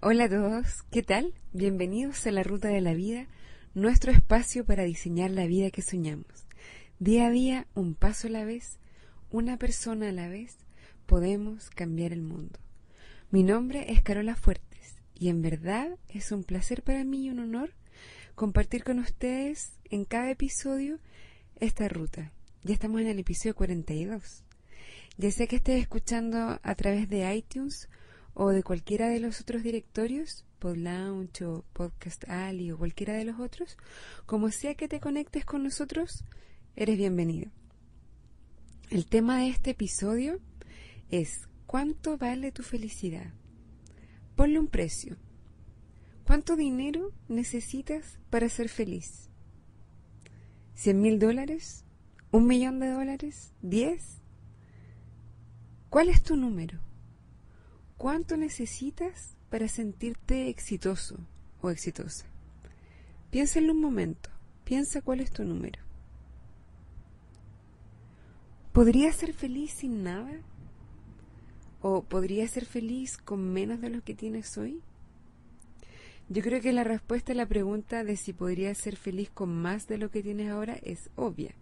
Hola a todos, ¿qué tal? Bienvenidos a la Ruta de la Vida, nuestro espacio para diseñar la vida que soñamos. Día a día, un paso a la vez, una persona a la vez, podemos cambiar el mundo. Mi nombre es Carola Fuertes y en verdad es un placer para mí y un honor compartir con ustedes en cada episodio esta ruta. Ya estamos en el episodio 42. Ya sea que estés escuchando a través de iTunes o de cualquiera de los otros directorios, PodLaunch o Podcast Ali o cualquiera de los otros, como sea que te conectes con nosotros, eres bienvenido. El tema de este episodio es ¿cuánto vale tu felicidad? Ponle un precio. ¿Cuánto dinero necesitas para ser feliz? ¿Cien mil dólares? ¿Un millón de dólares? ¿Diez? ¿Cuál es tu número? ¿Cuánto necesitas para sentirte exitoso o exitosa? Piénsalo un momento. Piensa cuál es tu número. ¿Podrías ser feliz sin nada? ¿O podrías ser feliz con menos de lo que tienes hoy? Yo creo que la respuesta a la pregunta de si podrías ser feliz con más de lo que tienes ahora es obvia.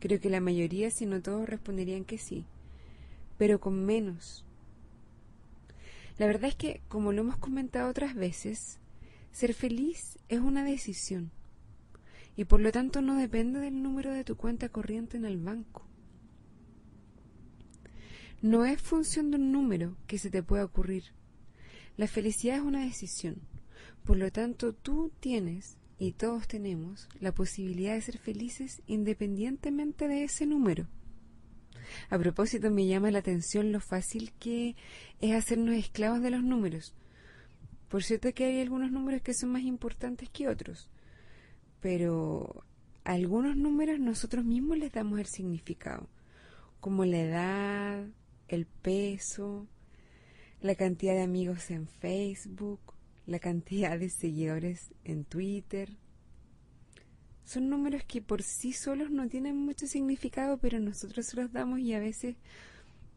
Creo que la mayoría, si no todos, responderían que sí, pero con menos la verdad es que, como lo hemos comentado otras veces, ser feliz es una decisión y por lo tanto no depende del número de tu cuenta corriente en el banco. No es función de un número que se te pueda ocurrir. La felicidad es una decisión. Por lo tanto, tú tienes y todos tenemos la posibilidad de ser felices independientemente de ese número. A propósito, me llama la atención lo fácil que es hacernos esclavos de los números. Por cierto que hay algunos números que son más importantes que otros, pero a algunos números nosotros mismos les damos el significado, como la edad, el peso, la cantidad de amigos en Facebook, la cantidad de seguidores en Twitter, son números que por sí solos no tienen mucho significado, pero nosotros los damos y a veces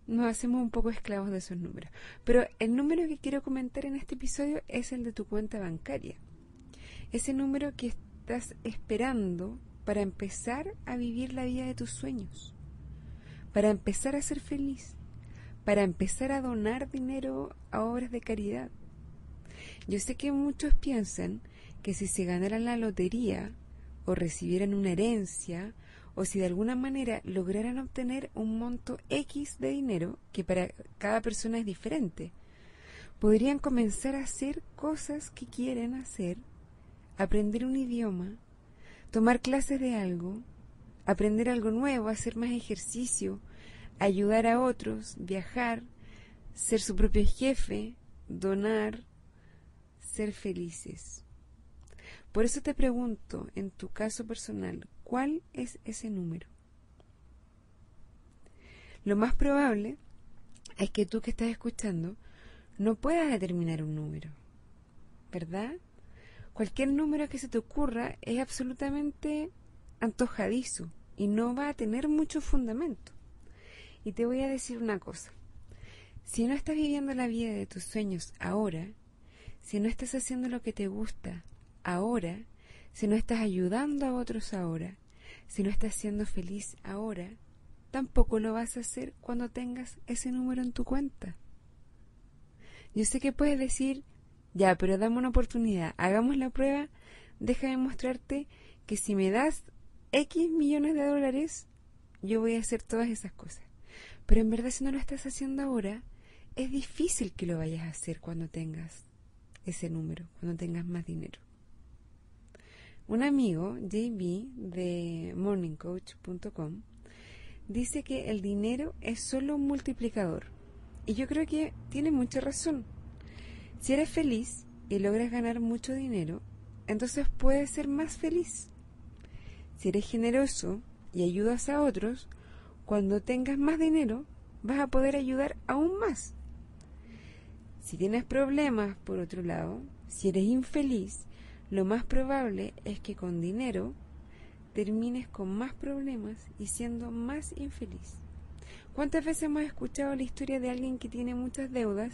nos hacemos un poco esclavos de esos números. Pero el número que quiero comentar en este episodio es el de tu cuenta bancaria. Ese número que estás esperando para empezar a vivir la vida de tus sueños, para empezar a ser feliz, para empezar a donar dinero a obras de caridad. Yo sé que muchos piensan que si se ganaran la lotería o recibieran una herencia o si de alguna manera lograran obtener un monto X de dinero, que para cada persona es diferente, podrían comenzar a hacer cosas que quieren hacer, aprender un idioma, tomar clases de algo, aprender algo nuevo, hacer más ejercicio, ayudar a otros, viajar, ser su propio jefe, donar, ser felices. Por eso te pregunto, en tu caso personal, ¿cuál es ese número? Lo más probable es que tú que estás escuchando no puedas determinar un número, ¿verdad? Cualquier número que se te ocurra es absolutamente antojadizo y no va a tener mucho fundamento. Y te voy a decir una cosa. Si no estás viviendo la vida de tus sueños ahora, si no estás haciendo lo que te gusta ahora, si no estás ayudando a otros ahora, si no estás siendo feliz ahora, tampoco lo vas a hacer cuando tengas ese número en tu cuenta. Yo sé que puedes decir, ya, pero dame una oportunidad, hagamos la prueba, déjame mostrarte que si me das X millones de dólares, yo voy a hacer todas esas cosas. Pero en verdad si no lo estás haciendo ahora, es difícil que lo vayas a hacer cuando tengas ese número, cuando tengas más dinero. Un amigo, JB, de morningcoach.com, dice que el dinero es solo un multiplicador. Y yo creo que tiene mucha razón. Si eres feliz y logras ganar mucho dinero, entonces puedes ser más feliz. Si eres generoso y ayudas a otros, cuando tengas más dinero, vas a poder ayudar aún más. Si tienes problemas, por otro lado, si eres infeliz lo más probable es que con dinero termines con más problemas y siendo más infeliz. ¿Cuántas veces hemos escuchado la historia de alguien que tiene muchas deudas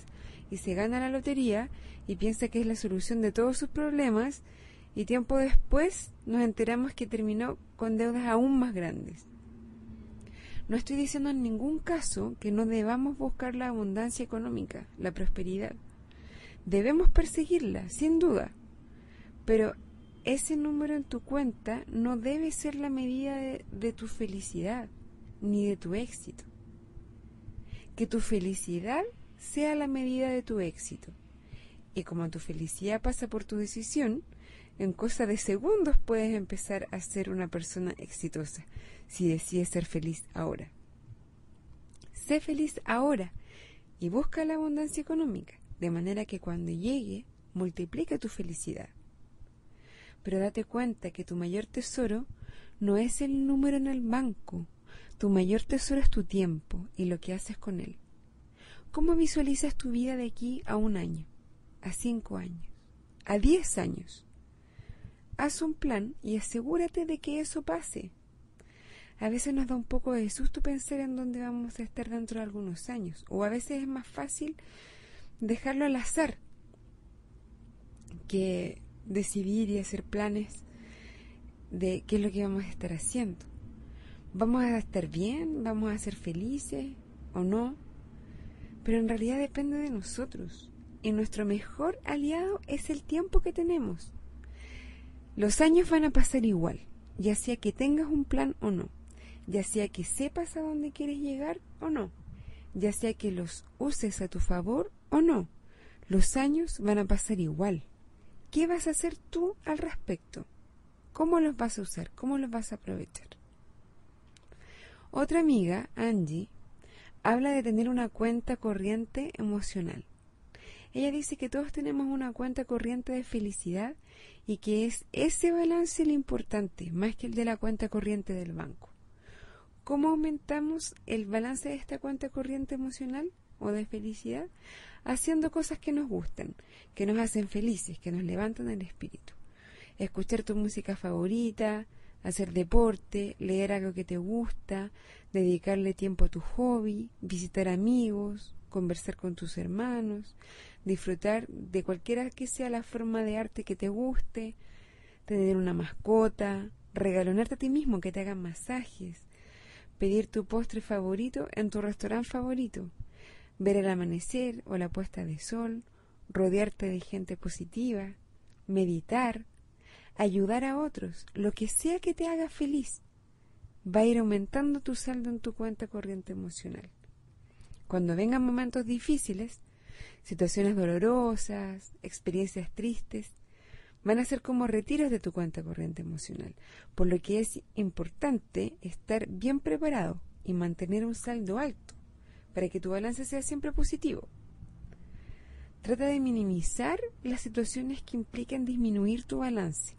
y se gana la lotería y piensa que es la solución de todos sus problemas y tiempo después nos enteramos que terminó con deudas aún más grandes? No estoy diciendo en ningún caso que no debamos buscar la abundancia económica, la prosperidad. Debemos perseguirla, sin duda. Pero ese número en tu cuenta no debe ser la medida de, tu felicidad ni de tu éxito. Que tu felicidad sea la medida de tu éxito. Y como tu felicidad pasa por tu decisión, en cosa de segundos puedes empezar a ser una persona exitosa si decides ser feliz ahora. Sé feliz ahora y busca la abundancia económica, de manera que cuando llegue, multiplica tu felicidad. Pero date cuenta que tu mayor tesoro no es el número en el banco, tu mayor tesoro es tu tiempo y lo que haces con él. ¿Cómo visualizas tu vida de aquí a un año, a cinco años, a diez años? Haz un plan y asegúrate de que eso pase a veces nos da un poco de susto pensar en dónde vamos a estar dentro de algunos años, o a veces es más fácil dejarlo al azar que decidir y hacer planes de qué es lo que vamos a estar haciendo. ¿Vamos a estar bien? ¿Vamos a ser felices o no? Pero en realidad depende de nosotros. Y nuestro mejor aliado es el tiempo que tenemos. Los años van a pasar igual, ya sea que tengas un plan o no ya sea que sepas a dónde quieres llegar o no, ya sea que los uses a tu favor o no, los años van a pasar igual. ¿Qué vas a hacer tú al respecto? ¿Cómo los vas a usar? ¿Cómo los vas a aprovechar? Otra amiga, Angie, habla de tener una cuenta corriente emocional. Ella dice que todos tenemos una cuenta corriente de felicidad y que es ese balance lo importante, más que el de la cuenta corriente del banco. ¿Cómo aumentamos el balance de esta cuenta corriente emocional o de felicidad? Haciendo cosas que nos gustan, que nos hacen felices, que nos levantan el espíritu. Escuchar tu música favorita, hacer deporte, leer algo que te gusta, dedicarle tiempo a tu hobby, visitar amigos, conversar con tus hermanos, disfrutar de cualquiera que sea la forma de arte que te guste, tener una mascota, regalonarte a ti mismo que te hagan masajes, pedir tu postre favorito en tu restaurante favorito, ver el amanecer o la puesta de sol, rodearte de gente positiva, meditar, ayudar a otros, lo que sea que te haga feliz, va a ir aumentando tu saldo en tu cuenta corriente emocional. Cuando vengan momentos difíciles, situaciones dolorosas, experiencias tristes, van a ser como retiros de tu cuenta corriente emocional, por lo que es importante estar bien preparado y mantener un saldo alto para que tu balance sea siempre positivo. Trata de minimizar las situaciones que implican disminuir tu balance.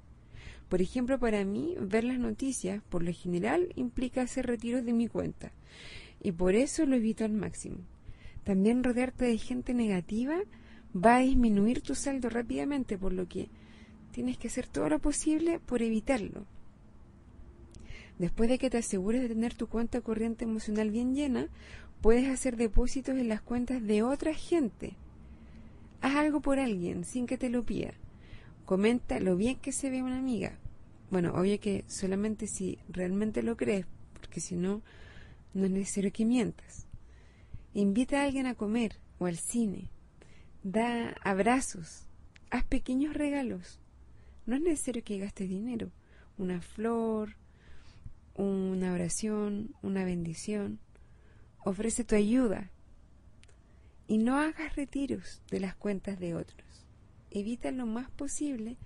Por ejemplo, para mí, ver las noticias, por lo general, implica hacer retiros de mi cuenta, y por eso lo evito al máximo. También rodearte de gente negativa va a disminuir tu saldo rápidamente, por lo que tienes que hacer todo lo posible por evitarlo. Después de que te asegures de tener tu cuenta corriente emocional bien llena, puedes hacer depósitos en las cuentas de otra gente. Haz algo por alguien sin que te lo pida. Comenta lo bien que se ve una amiga. Bueno, obvio que solamente si realmente lo crees, porque si no, no es necesario que mientas. Invita a alguien a comer o al cine. Da abrazos. Haz pequeños regalos. No es necesario que gastes dinero. Una flor, una oración, una bendición. Ofrece tu ayuda. Y no hagas retiros de las cuentas de otros. Evita lo más posible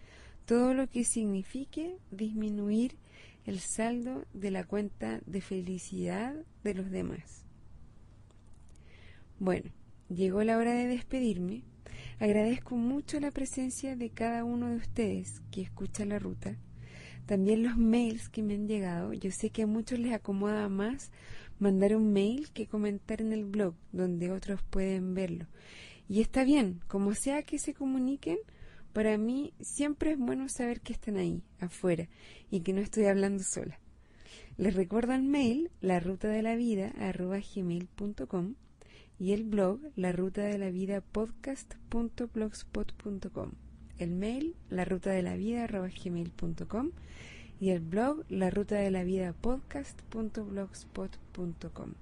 todo lo que signifique disminuir el saldo de la cuenta de felicidad de los demás. Bueno, llegó la hora de despedirme. Agradezco mucho la presencia de cada uno de ustedes que escucha la ruta. También los mails que me han llegado. Yo sé que a muchos les acomoda más mandar un mail que comentar en el blog, donde otros pueden verlo. Y está bien, como sea que se comuniquen, para mí siempre es bueno saber que están ahí, afuera, y que no estoy hablando sola. Les recuerdo el mail, la ruta de la vida, arroba gmail.com y el blog, la ruta de la vida podcast.blogspot.com. El mail, la ruta de la vida, arroba gmail.com y el blog, la ruta de la vida podcast.blogspot.com.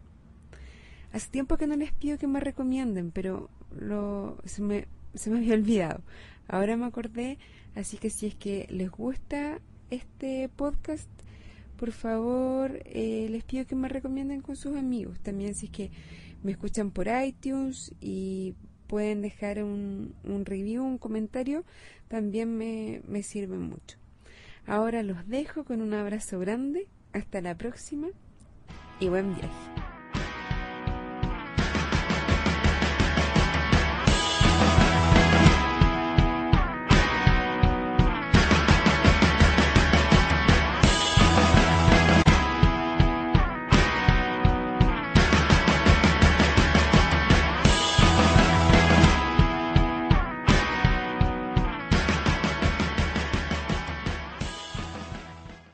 Hace tiempo que no les pido que me recomienden, pero lo, se, me, se me había olvidado. Ahora me acordé, así que si es que les gusta este podcast, por favor eh, les pido que me recomienden con sus amigos. También si es que me escuchan por iTunes y pueden dejar un, un review, un comentario, también me, me sirve mucho. Ahora los dejo con un abrazo grande. Hasta la próxima y buen viaje.